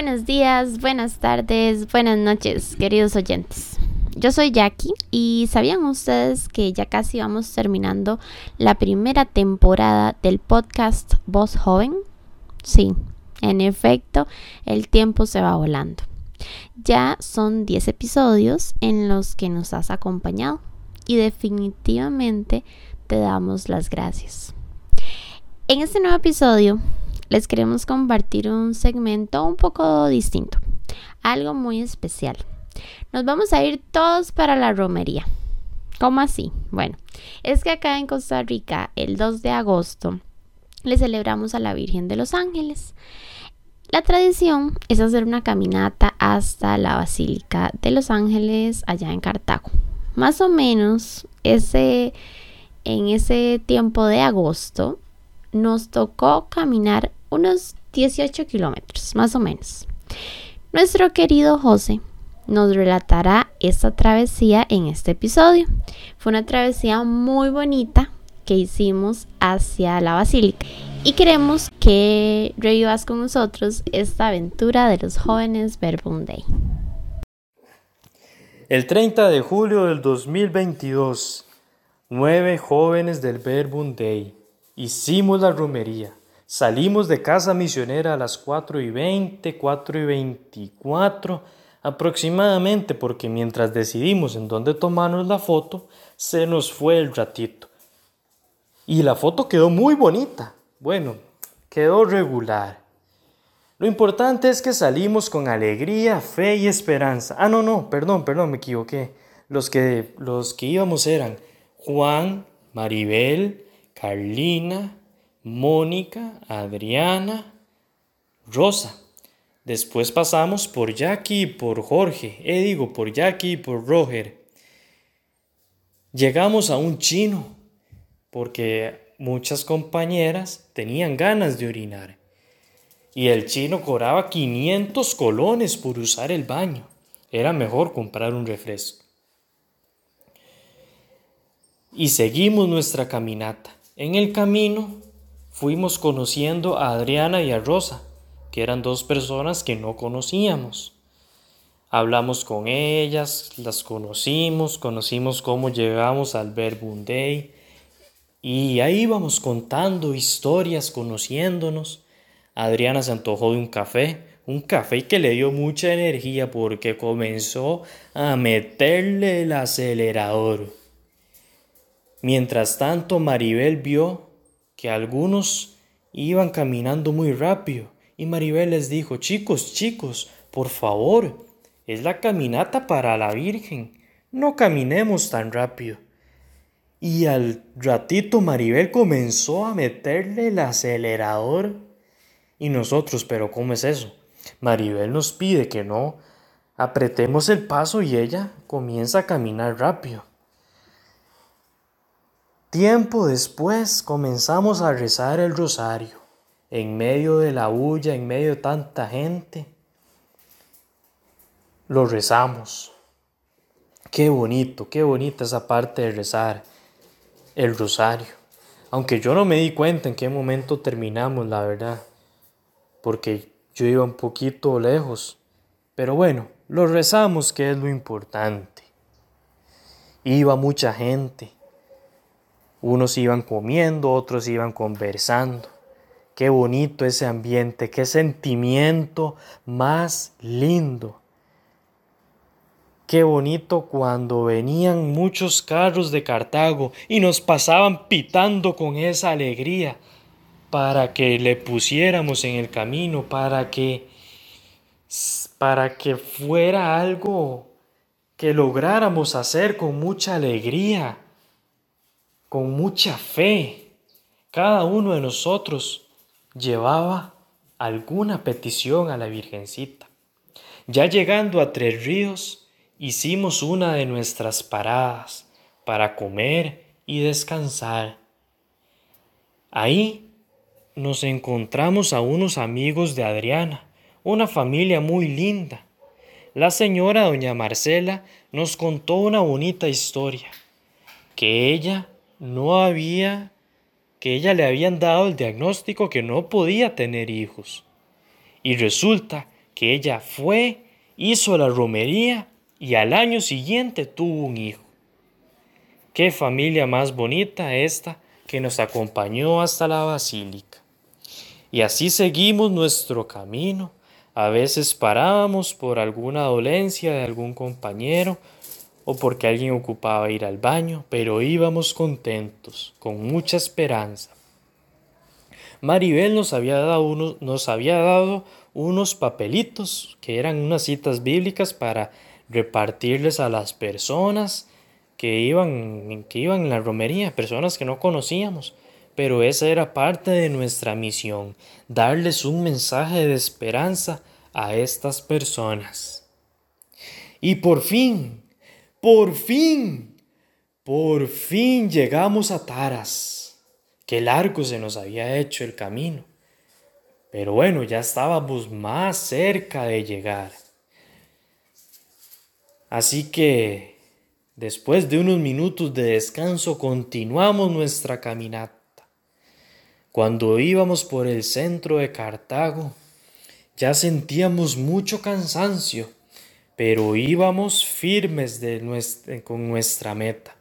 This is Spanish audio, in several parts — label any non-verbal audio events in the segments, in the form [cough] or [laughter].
Buenos días, buenas tardes, buenas noches, queridos oyentes. Yo soy Jackie y ¿sabían ustedes que ya casi vamos terminando la primera temporada del podcast Voz Joven? Sí, en efecto, el tiempo se va volando. Ya son 10 episodios en los que nos has acompañado y definitivamente te damos las gracias. En este nuevo episodio les queremos compartir un segmento un poco distinto, algo muy especial. Nos vamos a ir todos para la romería. ¿Cómo así? Bueno, es que acá en Costa Rica, el 2 de agosto, le celebramos a la Virgen de los Ángeles. La tradición es hacer una caminata hasta la Basílica de los Ángeles allá en Cartago. Más o menos ese, en ese tiempo de agosto nos tocó caminar unos 18 kilómetros, más o menos. Nuestro querido José nos relatará esta travesía en este episodio. Fue una travesía muy bonita que hicimos hacia la basílica y queremos que revivas con nosotros esta aventura de los jóvenes Verbum Day. El 30 de julio del 2022, nueve jóvenes del Verbum Day hicimos la romería. Salimos de casa misionera a las 4 y 20, 4 y 24 aproximadamente, porque mientras decidimos en dónde tomarnos la foto, se nos fue el ratito. Y la foto quedó muy bonita. Bueno, quedó regular. Lo importante es que salimos con alegría, fe y esperanza. Ah, no, no, perdón, perdón, me equivoqué. Los que, los que íbamos eran Juan, Maribel, Carlina, Mónica, Adriana, Rosa. Después pasamos por Jackie y por Jorge, eh, digo, por Jackie y por Roger. Llegamos a un chino, porque muchas compañeras tenían ganas de orinar. Y el chino cobraba 500 colones por usar el baño. Era mejor comprar un refresco. Y seguimos nuestra caminata. En el camino fuimos conociendo a Adriana y a Rosa, que eran dos personas que no conocíamos. Hablamos con ellas, las conocimos, conocimos cómo llegamos al Verbum Day y ahí íbamos contando historias, conociéndonos. Adriana se antojó de un café, un café que le dio mucha energía porque comenzó a meterle el acelerador. Mientras tanto, Maribel vio que algunos iban caminando muy rápido y Maribel les dijo, chicos, chicos, por favor, es la caminata para la Virgen, no caminemos tan rápido. Y al ratito Maribel comenzó a meterle el acelerador. Y nosotros, pero ¿cómo es eso? Maribel nos pide que no apretemos el paso y ella comienza a caminar rápido. Tiempo después comenzamos a rezar el rosario, en medio de la bulla, en medio de tanta gente. Lo rezamos. Qué bonito, qué bonita esa parte de rezar el rosario. Aunque yo no me di cuenta en qué momento terminamos, la verdad, porque yo iba un poquito lejos. Pero bueno, lo rezamos, que es lo importante. Iba mucha gente unos iban comiendo, otros iban conversando. Qué bonito ese ambiente, qué sentimiento más lindo. Qué bonito cuando venían muchos carros de Cartago y nos pasaban pitando con esa alegría para que le pusiéramos en el camino, para que para que fuera algo que lográramos hacer con mucha alegría con mucha fe. Cada uno de nosotros llevaba alguna petición a la Virgencita. Ya llegando a Tres Ríos, hicimos una de nuestras paradas para comer y descansar. Ahí nos encontramos a unos amigos de Adriana, una familia muy linda. La señora doña Marcela nos contó una bonita historia, que ella no había, que ella le habían dado el diagnóstico que no podía tener hijos. Y resulta que ella fue, hizo la romería y al año siguiente tuvo un hijo. Qué familia más bonita esta que nos acompañó hasta la basílica. Y así seguimos nuestro camino. A veces parábamos por alguna dolencia de algún compañero o porque alguien ocupaba ir al baño, pero íbamos contentos, con mucha esperanza. Maribel nos había dado, nos había dado unos papelitos que eran unas citas bíblicas para repartirles a las personas que iban, que iban en la romería, personas que no conocíamos. Pero esa era parte de nuestra misión, darles un mensaje de esperanza a estas personas. Y por fin, por fin, por fin llegamos a Taras. Qué largo se nos había hecho el camino. Pero bueno, ya estábamos más cerca de llegar. Así que Después de unos minutos de descanso continuamos nuestra caminata. Cuando íbamos por el centro de Cartago, ya sentíamos mucho cansancio, pero íbamos firmes con nuestra meta.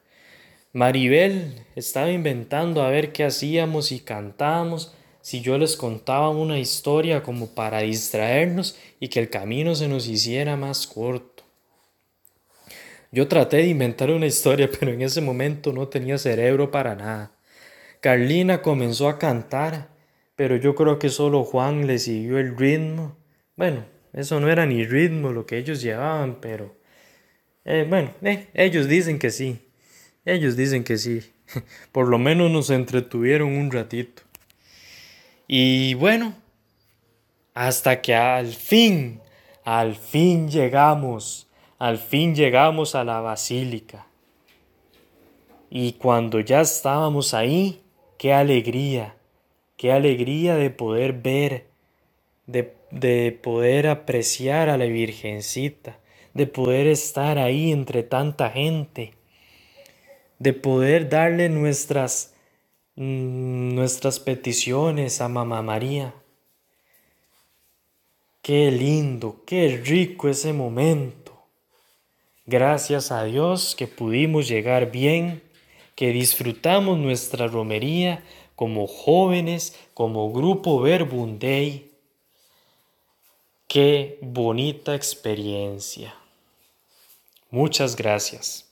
Maribel estaba inventando a ver qué hacíamos y cantábamos si yo les contaba una historia como para distraernos y que el camino se nos hiciera más corto. Yo traté de inventar una historia, [laughs] pero en ese momento no tenía cerebro para nada. Carlina comenzó a cantar, pero yo creo que solo Juan le siguió el ritmo. Bueno, eso no era ni ritmo lo que ellos llevaban, pero... Eh, bueno, eh, ellos dicen que sí. Ellos dicen que sí. [laughs] Por lo menos nos entretuvieron un ratito. Y bueno, hasta que al fin, al fin llegamos al fin llegamos a la basílica. Y cuando ya estábamos ahí, qué alegría, qué alegría de poder ver, de, de, poder apreciar a la Virgencita, de poder estar ahí entre tanta gente, de poder darle nuestras, mm, nuestras peticiones a Mamá María. Qué lindo, qué rico ese momento. Gracias a Dios que pudimos llegar bien, que disfrutamos nuestra romería como jóvenes, como grupo Verbundey. Qué bonita experiencia. Muchas gracias.